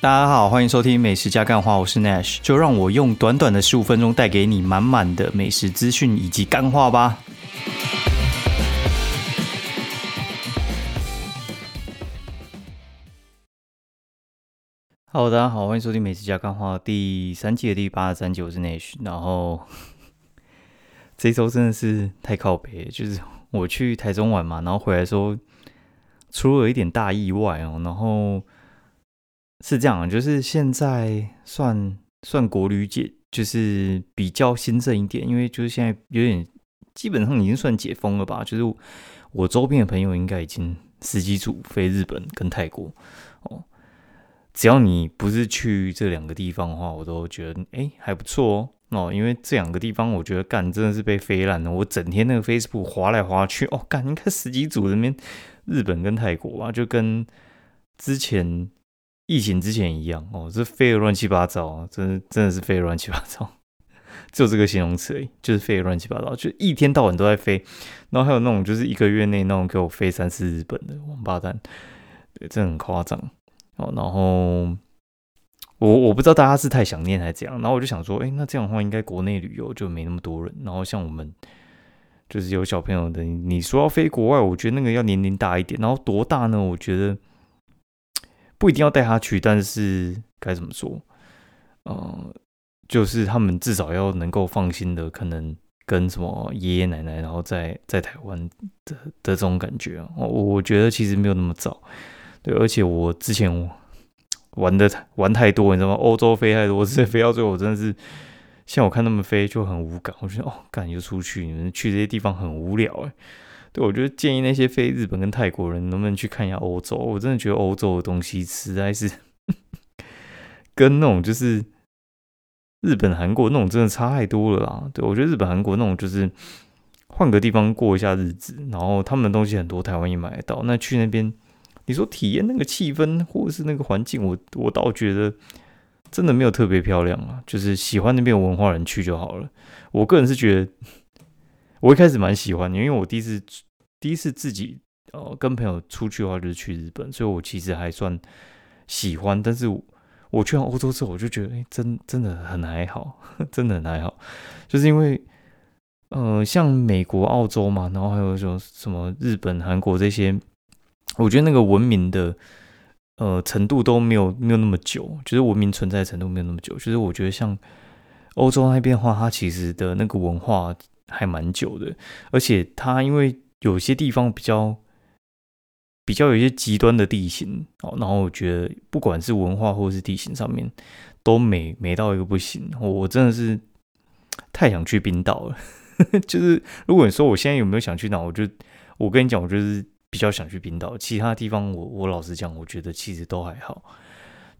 大家好，欢迎收听美食加干话，我是 Nash，就让我用短短的十五分钟带给你满满的美食资讯以及干话吧。Hello，大家好，欢迎收听美食加干话第三季的第八十三集，我是 Nash。然后 这周真的是太靠北，就是我去台中玩嘛，然后回来说出了一点大意外哦，然后。是这样，就是现在算算国旅解，就是比较兴盛一点，因为就是现在有点基本上已经算解封了吧。就是我周边的朋友应该已经十几组飞日本跟泰国哦，只要你不是去这两个地方的话，我都觉得哎还不错哦哦，因为这两个地方我觉得干真的是被飞烂了，我整天那个 Facebook 滑来滑去哦，干应该十几组那边日本跟泰国吧，就跟之前。疫情之前一样哦，这飞的乱七八糟啊，真真的是飞的乱七八糟，就 这个形容词而已，就是飞的乱七八糟，就一天到晚都在飞。然后还有那种就是一个月内那种给我飞三次日本的王八蛋，对，这很夸张哦。然后我我不知道大家是太想念还是怎样，然后我就想说，哎，那这样的话应该国内旅游就没那么多人。然后像我们就是有小朋友的，你说要飞国外，我觉得那个要年龄大一点。然后多大呢？我觉得。不一定要带他去，但是该怎么说？呃，就是他们至少要能够放心的，可能跟什么爷爷奶奶，然后在在台湾的的这种感觉，我我觉得其实没有那么早。对，而且我之前玩的玩太多，你知道吗？欧洲飞太多，我直接飞到最后，我真的是像我看他们飞就很无感，我觉得哦，赶就出去，你们去这些地方很无聊哎。对，我觉得建议那些非日本跟泰国人能不能去看一下欧洲？我真的觉得欧洲的东西实在是 跟那种就是日本、韩国那种真的差太多了啦。对我觉得日本、韩国那种就是换个地方过一下日子，然后他们的东西很多，台湾也买得到。那去那边，你说体验那个气氛或者是那个环境，我我倒觉得真的没有特别漂亮啊。就是喜欢那边文化人去就好了。我个人是觉得。我一开始蛮喜欢的，因为我第一次第一次自己呃跟朋友出去的话，就是去日本，所以我其实还算喜欢。但是我去完欧洲之后，我就觉得，哎，真真的很还好，真的很还好。就是因为呃，像美国、澳洲嘛，然后还有说什么日本、韩国这些，我觉得那个文明的呃程度都没有没有那么久，就是文明存在程度没有那么久。就是我觉得像欧洲那边的话，它其实的那个文化。还蛮久的，而且它因为有些地方比较比较有一些极端的地形哦，然后我觉得不管是文化或是地形上面都美美到一个不行，我真的是太想去冰岛了。就是如果你说我现在有没有想去哪，我就我跟你讲，我就是比较想去冰岛。其他地方我我老实讲，我觉得其实都还好，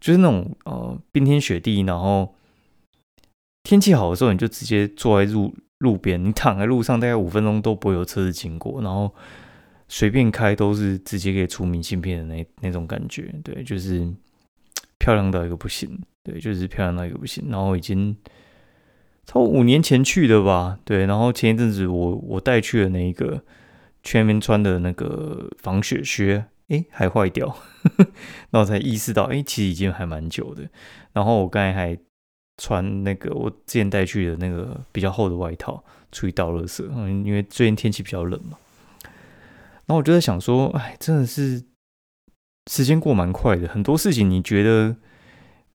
就是那种呃冰天雪地，然后天气好的时候，你就直接坐在入。路边，你躺在路上，大概五分钟都不会有车子经过，然后随便开都是直接可以出明信片的那那种感觉，对，就是漂亮到一个不行，对，就是漂亮到一个不行。然后已经超五年前去的吧，对，然后前一阵子我我带去的那一个全民穿的那个防雪靴，诶，还坏掉，那我才意识到，诶，其实已经还蛮久的。然后我刚才还。穿那个我之前带去的那个比较厚的外套，出去倒垃圾。嗯，因为最近天气比较冷嘛。然后我就在想说，哎，真的是时间过蛮快的，很多事情你觉得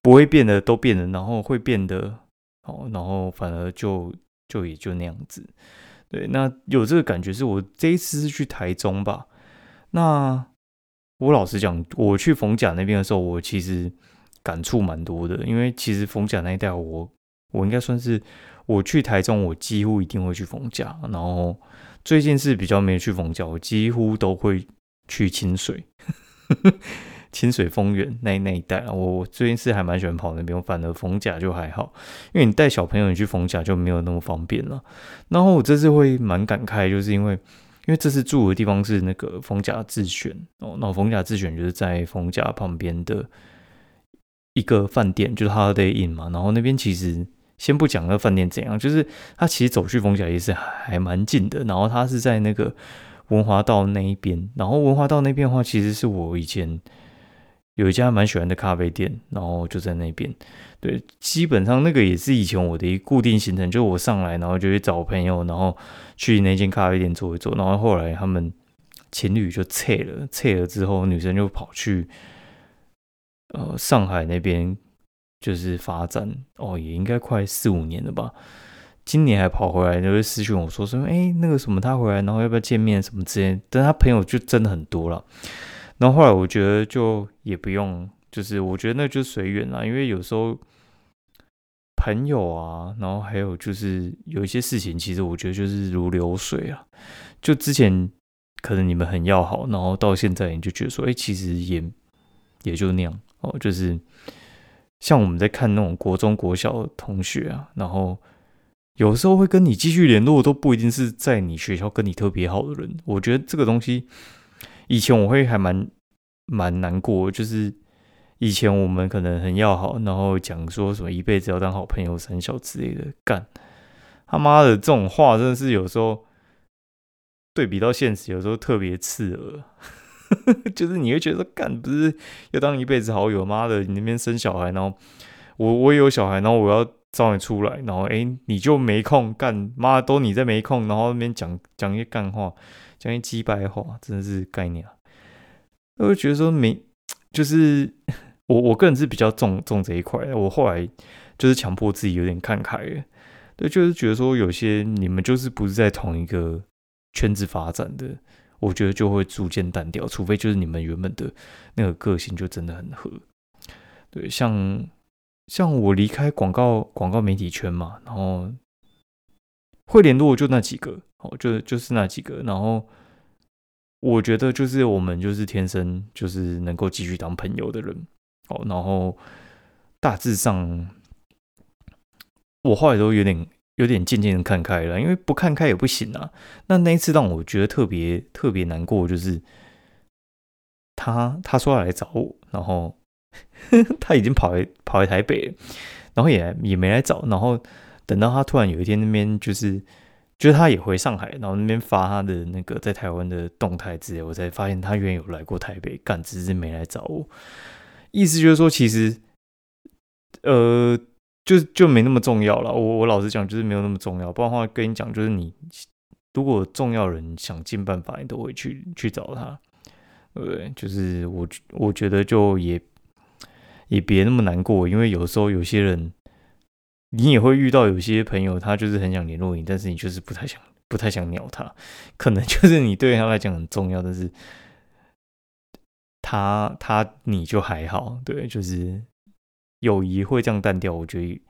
不会变的都变了，然后会变得哦，然后反而就就也就那样子。对，那有这个感觉是我这一次是去台中吧。那我老实讲，我去逢甲那边的时候，我其实。感触蛮多的，因为其实逢甲那一带，我我应该算是我去台中，我几乎一定会去逢甲。然后最近是比较没去逢甲，我几乎都会去清水、清水丰原那那一带。我最近是还蛮喜欢跑那边，反而逢甲就还好，因为你带小朋友你去逢甲就没有那么方便了。然后我这次会蛮感慨，就是因为因为这次住的地方是那个逢甲自选哦，那逢甲自选就是在逢甲旁边的。一个饭店就是 Holiday Inn 嘛，然后那边其实先不讲那个饭店怎样，就是它其实走去枫甲也是还蛮近的。然后它是在那个文华道那一边，然后文华道那边的话，其实是我以前有一家蛮喜欢的咖啡店，然后就在那边。对，基本上那个也是以前我的一固定行程，就我上来，然后就去找朋友，然后去那间咖啡店坐一坐。然后后来他们情侣就撤了，撤了之后，女生就跑去呃上海那边就是发展哦，也应该快四五年了吧。今年还跑回来，就会私讯我说说，哎，那个什么他回来，然后要不要见面什么之类。但他朋友就真的很多了。然后后来我觉得就也不用，就是我觉得那就随缘啦，因为有时候朋友啊，然后还有就是有一些事情，其实我觉得就是如流水啊。就之前可能你们很要好，然后到现在你就觉得说，哎，其实也也就那样哦。就是像我们在看那种国中国小同学啊，然后。有时候会跟你继续联络，都不一定是在你学校跟你特别好的人。我觉得这个东西，以前我会还蛮蛮难过，就是以前我们可能很要好，然后讲说什么一辈子要当好朋友、三小之类的，干他妈的这种话，真的是有时候对比到现实，有时候特别刺耳。就是你会觉得干不是要当一辈子好友，妈的，你那边生小孩，然后我我也有小孩，然后我要。找你出来，然后哎，你就没空干，妈都你在没空，然后那边讲讲一些干话，讲一些鸡白话，真的是概念啊。我就觉得说没，就是我我个人是比较重重这一块，我后来就是强迫自己有点看开了，对，就是觉得说有些你们就是不是在同一个圈子发展的，我觉得就会逐渐淡掉，除非就是你们原本的那个个性就真的很合，对，像。像我离开广告广告媒体圈嘛，然后会联络就那几个哦，就就是那几个，然后我觉得就是我们就是天生就是能够继续当朋友的人哦，然后大致上我后来都有点有点渐渐的看开了，因为不看开也不行啊。那那一次让我觉得特别特别难过，就是他他说要来找我，然后。他已经跑来跑来台北，然后也也没来找，然后等到他突然有一天那边就是，就是他也回上海，然后那边发他的那个在台湾的动态之类，我才发现他原有来过台北，干只是没来找我。意思就是说，其实，呃，就就没那么重要了。我我老实讲，就是没有那么重要。不然的话，跟你讲，就是你如果重要人想尽办法，你都会去去找他，对？就是我我觉得就也。也别那么难过，因为有时候有些人，你也会遇到有些朋友，他就是很想联络你，但是你就是不太想、不太想鸟他。可能 就是你对他来讲很重要，但是他他你就还好，对，就是友谊会这样淡掉。我觉得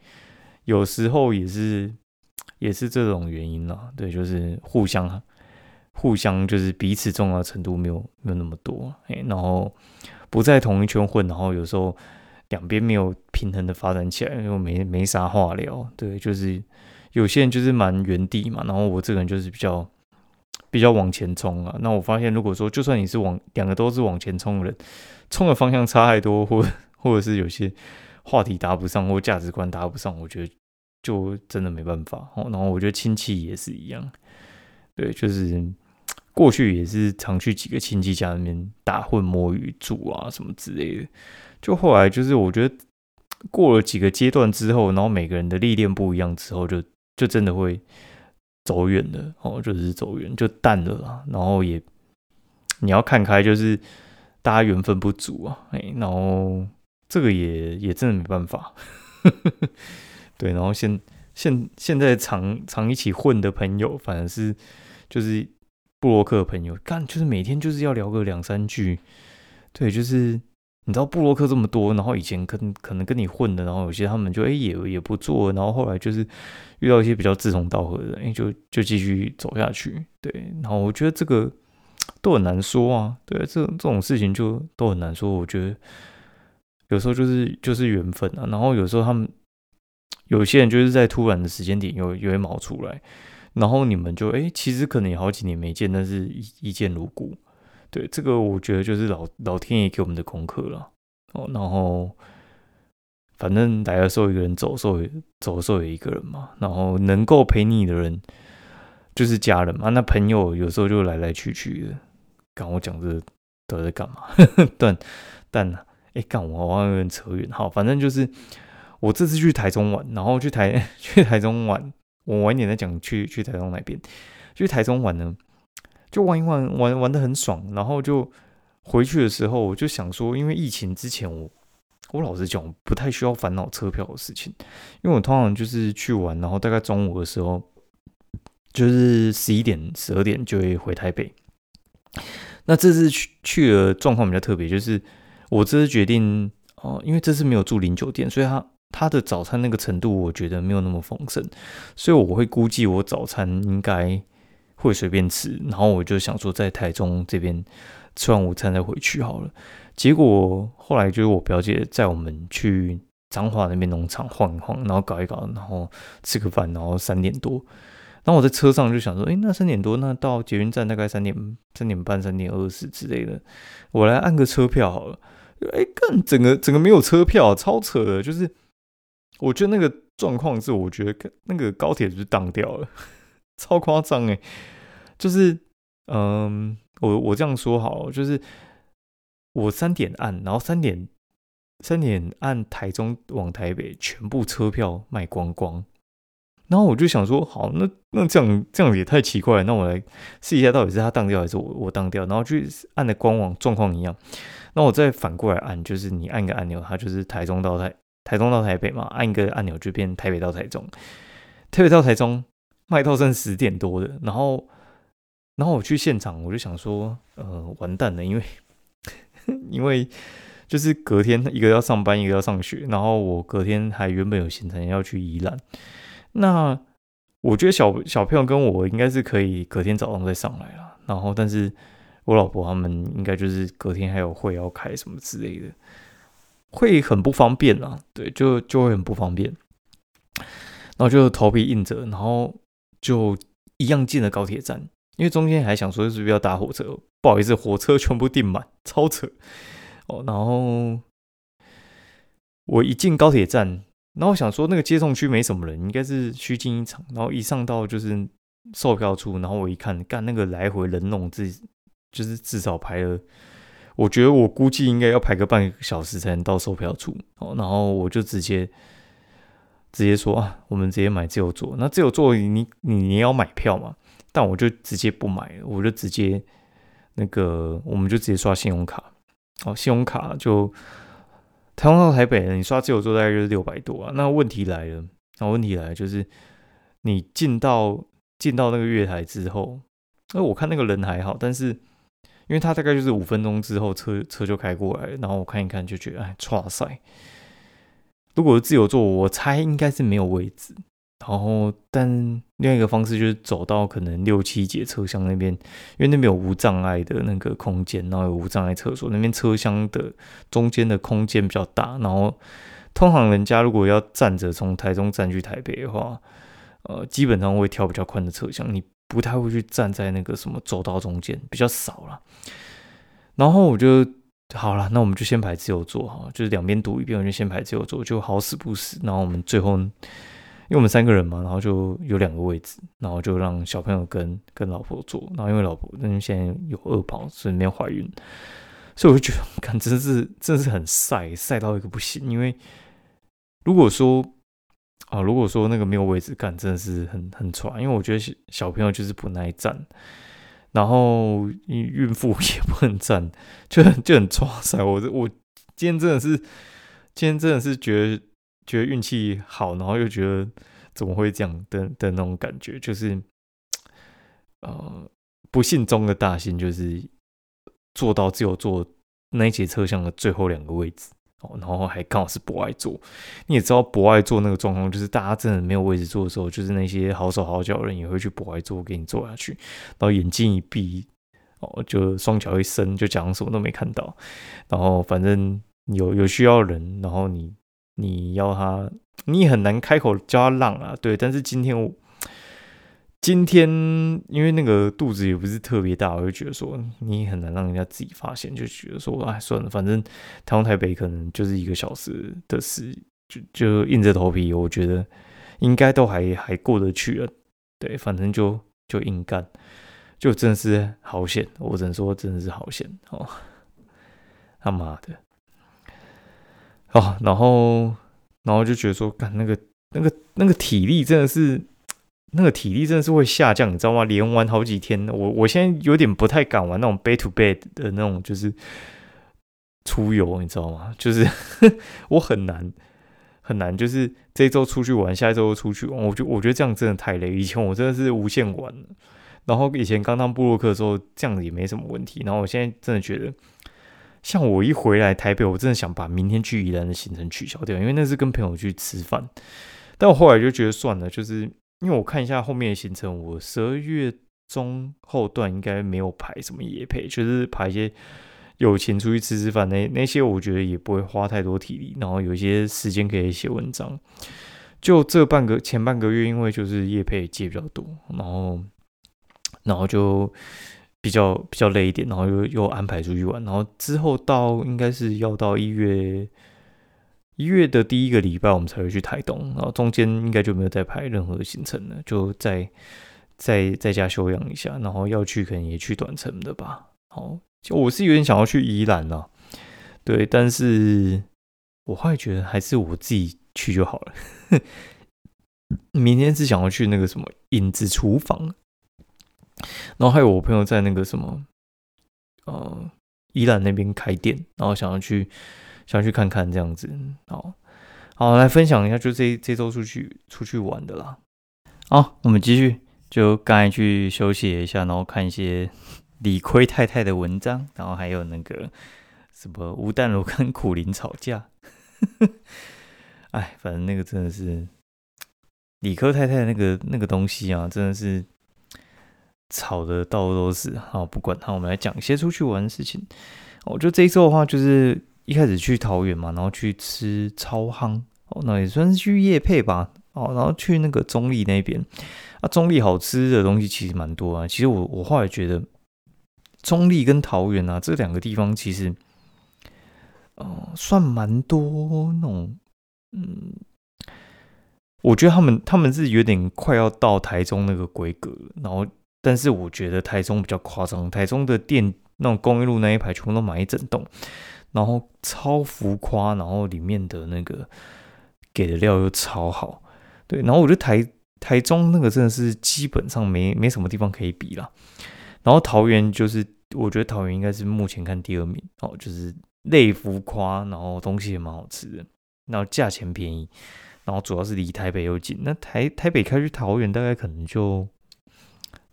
有时候也是也是这种原因啦，对，就是互相互相就是彼此重要程度没有没有那么多，哎，然后不在同一圈混，然后有时候。两边没有平衡的发展起来，又没没啥话聊。对，就是有些人就是蛮原地嘛，然后我这个人就是比较比较往前冲啊。那我发现，如果说就算你是往两个都是往前冲的人，冲的方向差太多，或或者是有些话题搭不上，或价值观搭不上，我觉得就真的没办法。然后我觉得亲戚也是一样，对，就是过去也是常去几个亲戚家里面打混摸鱼住啊什么之类的。就后来就是，我觉得过了几个阶段之后，然后每个人的历练不一样之后，就就真的会走远了哦，就是走远就淡了啦。然后也你要看开，就是大家缘分不足啊，哎，然后这个也也真的没办法。对，然后现现现在常常一起混的朋友，反而是就是布洛克朋友，干就是每天就是要聊个两三句，对，就是。你知道布洛克这么多，然后以前可能可能跟你混的，然后有些他们就哎也也不做，然后后来就是遇到一些比较志同道合的人，哎就就继续走下去，对。然后我觉得这个都很难说啊，对，这这种事情就都很难说。我觉得有时候就是就是缘分啊，然后有时候他们有些人就是在突然的时间点又又会冒出来，然后你们就哎其实可能有好几年没见，但是一一见如故。对这个，我觉得就是老老天爷给我们的功课了哦。然后，反正来的时候一个人，走的时候走的时候也一个人嘛。然后能够陪你的人就是家人嘛。那朋友有时候就来来去去的。刚我讲这都在干嘛？但但哎，干我好像有点扯远。好，反正就是我这次去台中玩，然后去台 去台中玩，我晚一点再讲去去台中那边。去台中玩呢，就玩一玩，玩玩的很爽。然后就回去的时候，我就想说，因为疫情之前，我我老实讲，不太需要烦恼车票的事情，因为我通常就是去玩，然后大概中午的时候，就是十一点、十二点就会回台北。那这次去去的状况比较特别，就是我这次决定哦，因为这次没有住零酒店，所以他他的早餐那个程度，我觉得没有那么丰盛，所以我会估计我早餐应该会随便吃，然后我就想说在台中这边吃完午餐再回去好了。结果后来就是我表姐载我们去彰化那边农场晃一晃，然后搞一搞，然后吃个饭，然后三点多。然后我在车上就想说，哎，那三点多，那到捷运站大概三点、三点半、三点二十之类的，我来按个车票好了。哎，更整个整个没有车票，超扯的。就是我觉得那个状况是，我觉得那个高铁就是当掉了，超夸张哎。就是，嗯，我我这样说好了，就是我三点按，然后三点三点按台中往台北，全部车票卖光光。然后我就想说，好，那那这样这样也太奇怪了。那我来试一下，到底是他当掉还是我我当掉？然后去按的官网状况一样。那我再反过来按，就是你按个按钮，它就是台中到台台中到台北嘛，按一个按钮就变台北到台中。台北到台中卖到剩十点多的，然后然后我去现场，我就想说，呃，完蛋了，因为 因为就是隔天一个要上班，一个要上学，然后我隔天还原本有行程要去宜兰。那我觉得小小朋友跟我应该是可以隔天早上再上来了，然后但是我老婆他们应该就是隔天还有会要开什么之类的，会很不方便啊，对，就就会很不方便，然后就头皮硬着，然后就一样进了高铁站，因为中间还想说是不是要搭火车，不好意思，火车全部订满，超扯哦，然后我一进高铁站。然后想说，那个接送区没什么人，应该是虚惊一场。然后一上到就是售票处，然后我一看，干那个来回人龙，自就是至少排了，我觉得我估计应该要排个半个小时才能到售票处。哦，然后我就直接直接说啊，我们直接买自由座。那自由座你你你要买票嘛？但我就直接不买了，我就直接那个我们就直接刷信用卡。哦，信用卡就。台湾到台北，你刷自由座大概就是六百多啊。那问题来了，那问题来了，就是你进到进到那个月台之后，那我看那个人还好，但是因为他大概就是五分钟之后车车就开过来，然后我看一看就觉得，哎，哇塞！如果是自由座，我猜应该是没有位置。然后，但另外一个方式就是走到可能六七节车厢那边，因为那边有无障碍的那个空间，然后有无障碍厕所，那边车厢的中间的空间比较大。然后，通常人家如果要站着从台中站去台北的话，呃，基本上会挑比较宽的车厢，你不太会去站在那个什么走道中间，比较少了。然后我就好了，那我们就先排自由座哈，就是两边堵一边，我就先排自由座，就好死不死。然后我们最后。因为我们三个人嘛，然后就有两个位置，然后就让小朋友跟跟老婆坐。然后因为老婆因为现在有二宝，所以没有怀孕，所以我就觉得，看真是真是很晒，晒到一个不行。因为如果说啊，如果说那个没有位置，干真的是很很喘。因为我觉得小朋友就是不耐站，然后孕妇 也不能站，就很就很抓塞。我我今天真的是，今天真的是觉得。觉得运气好，然后又觉得怎么会这样的的那种感觉，就是呃不幸中的大幸，就是坐到只有坐那一节车厢的最后两个位置然后还刚好是博爱座。你也知道博爱座那个状况，就是大家真的没有位置坐的时候，就是那些好手好脚的人也会去博爱座给你坐下去，然后眼睛一闭哦，就双脚一伸，就假装什么都没看到。然后反正有有需要人，然后你。你要他，你也很难开口叫他让啊，对。但是今天我今天因为那个肚子也不是特别大，我就觉得说你很难让人家自己发现，就觉得说哎算了，反正台湾台北可能就是一个小时的事，就就硬着头皮，我觉得应该都还还过得去了。对，反正就就硬干，就真的是好险，我只能说真的是好险哦，他妈的。哦，然后然后就觉得说，干那个那个那个体力真的是，那个体力真的是会下降，你知道吗？连玩好几天，我我现在有点不太敢玩那种 bed to bed 的那种，就是出游，你知道吗？就是 我很难很难，就是这周出去玩，下一周又出去玩，我就我觉得这样真的太累。以前我真的是无限玩，然后以前刚当布洛克的时候，这样子也没什么问题。然后我现在真的觉得。像我一回来台北，我真的想把明天去宜兰的行程取消掉，因为那是跟朋友去吃饭。但我后来就觉得算了，就是因为我看一下后面的行程，我十二月中后段应该没有排什么夜配，就是排一些友情出去吃吃饭那那些，我觉得也不会花太多体力，然后有一些时间可以写文章。就这半个前半个月，因为就是夜配接比较多，然后然后就。比较比较累一点，然后又又安排出去玩，然后之后到应该是要到一月一月的第一个礼拜，我们才会去台东，然后中间应该就没有再排任何行程了，就在在在家休养一下，然后要去可能也去短程的吧。好，就我是有点想要去宜兰了，对，但是我后来觉得还是我自己去就好了。明天是想要去那个什么影子厨房。然后还有我朋友在那个什么，呃，宜兰那边开店，然后想要去，想去看看这样子。好，好来分享一下，就这这周出去出去玩的啦。好，我们继续，就刚才去休息一下，然后看一些 理亏太太的文章，然后还有那个什么吴淡如跟苦林吵架。哎，反正那个真的是理科太太那个那个东西啊，真的是。吵的到处都是，好不管他，我们来讲一些出去玩的事情。我觉得这一周的话，就是一开始去桃园嘛，然后去吃超夯，哦，那也算是去夜配吧，哦，然后去那个中立那边，啊，中立好吃的东西其实蛮多啊。其实我我后来觉得，中立跟桃园啊这两个地方其实，哦，算蛮多那种，嗯，我觉得他们他们是有点快要到台中那个规格，然后。但是我觉得台中比较夸张，台中的店那种公益路那一排全部都买一整栋，然后超浮夸，然后里面的那个给的料又超好，对，然后我觉得台台中那个真的是基本上没没什么地方可以比了，然后桃园就是我觉得桃园应该是目前看第二名。哦，就是类浮夸，然后东西也蛮好吃的，然后价钱便宜，然后主要是离台北又近，那台台北开去桃园大概可能就。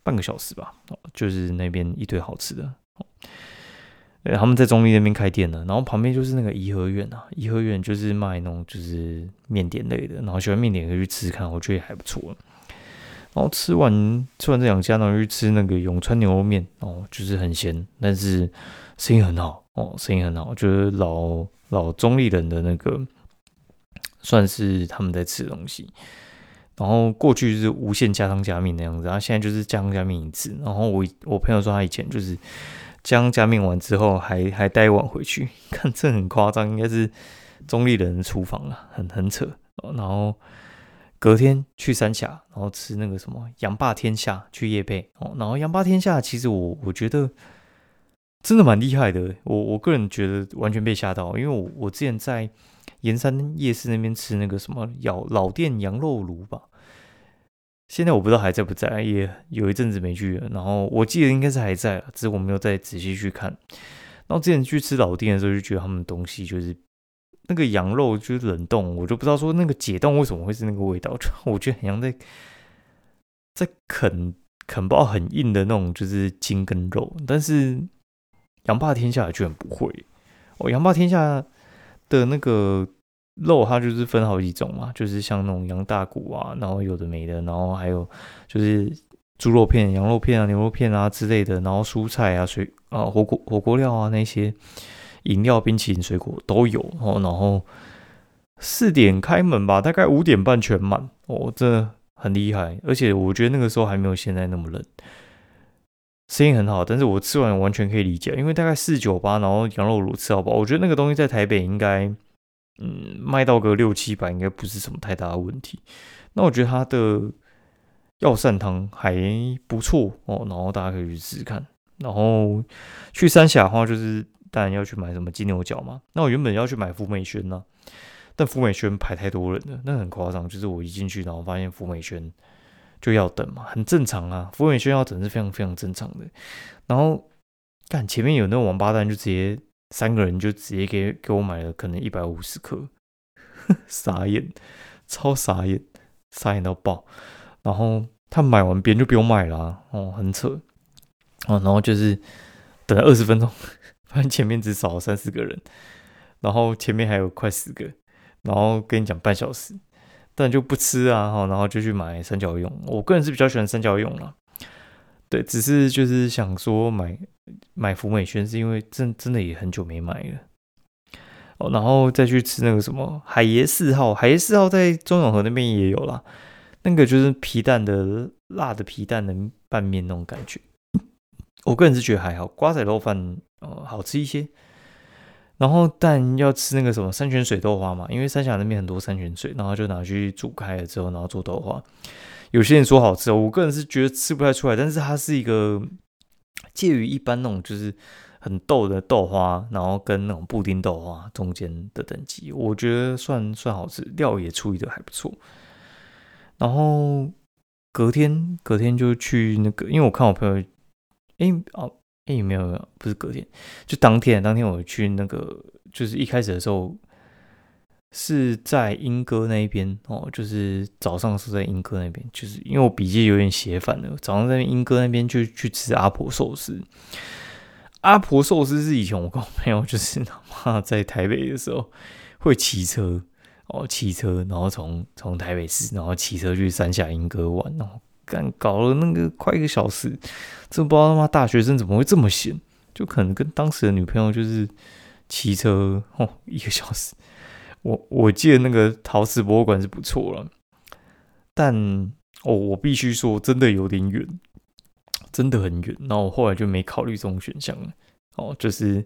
半个小时吧，哦就是那边一堆好吃的。对，他们在中立那边开店了，然后旁边就是那个颐和园啊，颐和园就是卖那种就是面点类的，然后喜欢面点可以去吃吃看，我觉得还不错。然后吃完吃完这两家，然后去吃那个永川牛肉面哦，就是很咸，但是生意很好哦，生意很好，就是老老中立人的那个算是他们在吃东西。然后过去是无限加汤加面那样子，然后现在就是加汤加面一次。然后我我朋友说他以前就是加汤加面完之后还还带一碗回去，看这很夸张，应该是中立人厨房啊，很很扯。然后隔天去三峡，然后吃那个什么羊霸天下去夜配哦。然后羊霸天下其实我我觉得真的蛮厉害的，我我个人觉得完全被吓到，因为我我之前在。盐山夜市那边吃那个什么老老店羊肉炉吧，现在我不知道还在不在，也有一阵子没去了。然后我记得应该是还在了，只是我没有再仔细去看。然后之前去吃老店的时候，就觉得他们东西就是那个羊肉就是冷冻，我就不知道说那个解冻为什么会是那个味道，我觉得很像在在啃啃包很硬的那种就是筋跟肉。但是羊霸天下居然不会，哦，羊霸天下。的那个肉，它就是分好几种嘛，就是像那种羊大骨啊，然后有的没的，然后还有就是猪肉片、羊肉片啊、牛肉片啊之类的，然后蔬菜啊、水啊、火锅火锅料啊那些饮料、冰淇淋、水果都有哦。然后四点开门吧，大概五点半全满哦，这很厉害。而且我觉得那个时候还没有现在那么冷。生意很好，但是我吃完完全可以理解，因为大概四九八，然后羊肉卤吃好饱，我觉得那个东西在台北应该，嗯，卖到个六七百，应该不是什么太大的问题。那我觉得它的药膳汤还不错哦，然后大家可以去试试看。然后去三峡的话，就是当然要去买什么金牛角嘛。那我原本要去买福美轩呢，但福美轩排太多人了，那很夸张。就是我一进去，然后发现福美轩就要等嘛，很正常啊。福美轩要等是非常非常正常的。然后看前面有那种王八蛋，就直接三个人就直接给给我买了，可能一百五十颗，傻眼，超傻眼，傻眼到爆。然后他买完别人就不用买了，哦，很扯。哦，然后就是等了二十分钟，发现前面只少了三四个人，然后前面还有快十个，然后跟你讲半小时，但就不吃啊，哈，然后就去买三角用。我个人是比较喜欢三角用了，对，只是就是想说买买福美轩，是因为真真的也很久没买了。哦，然后再去吃那个什么海爷四号，海爷四号在中永和那边也有啦，那个就是皮蛋的辣的皮蛋的拌面那种感觉。我个人是觉得还好，瓜仔肉饭呃好吃一些。然后但要吃那个什么山泉水豆花嘛，因为三峡那边很多山泉水，然后就拿去煮开了之后，然后做豆花。有些人说好吃，我个人是觉得吃不太出来，但是它是一个介于一般那种就是很豆的豆花，然后跟那种布丁豆花中间的等级，我觉得算算好吃，料也处理的还不错。然后隔天隔天就去那个，因为我看我朋友。哎哦哎没有没有不是隔天就当天当天我去那个就是一开始的时候是在英歌那边哦就是早上是在英歌那边就是因为我笔记有点写反了早上在英歌那边就去吃阿婆寿司阿婆寿司是以前我跟我朋友就是他妈在台北的时候会骑车哦骑车然后从从台北市然后骑车去三峡英歌玩然后。干搞了那个快一个小时，真不知道他妈大学生怎么会这么闲，就可能跟当时的女朋友就是骑车哦一个小时。我我记得那个陶瓷博物馆是不错了，但哦我必须说真的有点远，真的很远。然后我后来就没考虑这种选项了。哦，就是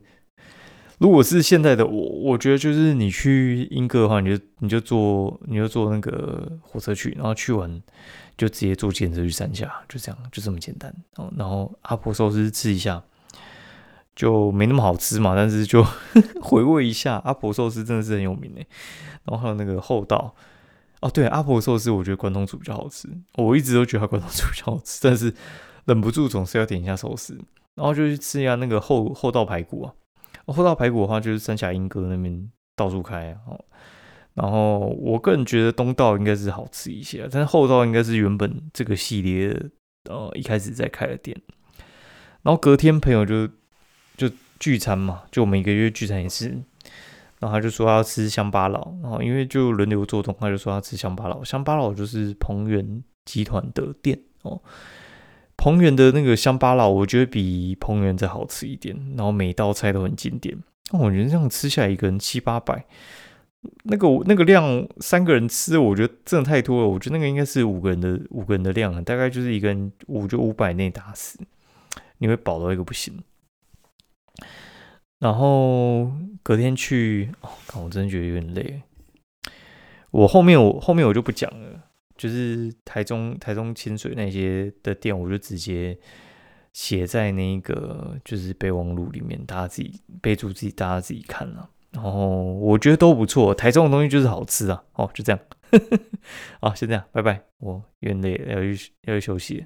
如果是现在的我，我觉得就是你去英歌的话，你就你就坐你就坐那个火车去，然后去完。就直接坐检车去三峡，就这样，就这么简单。哦，然后阿婆寿司吃一下，就没那么好吃嘛，但是就 回味一下，阿婆寿司真的是很有名诶。然后还有那个厚道，哦，对，阿婆寿司我觉得关东煮比较好吃，我一直都觉得关东煮比较好吃，但是忍不住总是要点一下寿司，然后就去吃一下那个厚厚道排骨啊。厚道排骨的话，就是三峡英哥那边到处开啊。然后我个人觉得东道应该是好吃一些，但是厚道应该是原本这个系列呃一开始在开的店。然后隔天朋友就就聚餐嘛，就我们一个月聚餐一次。然后他就说要吃乡巴佬，然后因为就轮流做东，他就说要吃乡巴佬。乡巴佬就是彭源集团的店哦。彭源的那个乡巴佬，我觉得比彭源再好吃一点，然后每道菜都很经典。那我觉得这样吃下来一个人七八百。那个那个量三个人吃，我觉得真的太多了。我觉得那个应该是五个人的五个人的量，大概就是一个人五就五百内打死，你会饱到一个不行。然后隔天去，哦，我真的觉得有点累。我后面我后面我就不讲了，就是台中台中清水那些的店，我就直接写在那个就是备忘录里面，大家自己备注自己，大家自己看了。然后我觉得都不错，台中的东西就是好吃啊！哦，就这样，好，先这样，拜拜，我有点累，要去要去休息。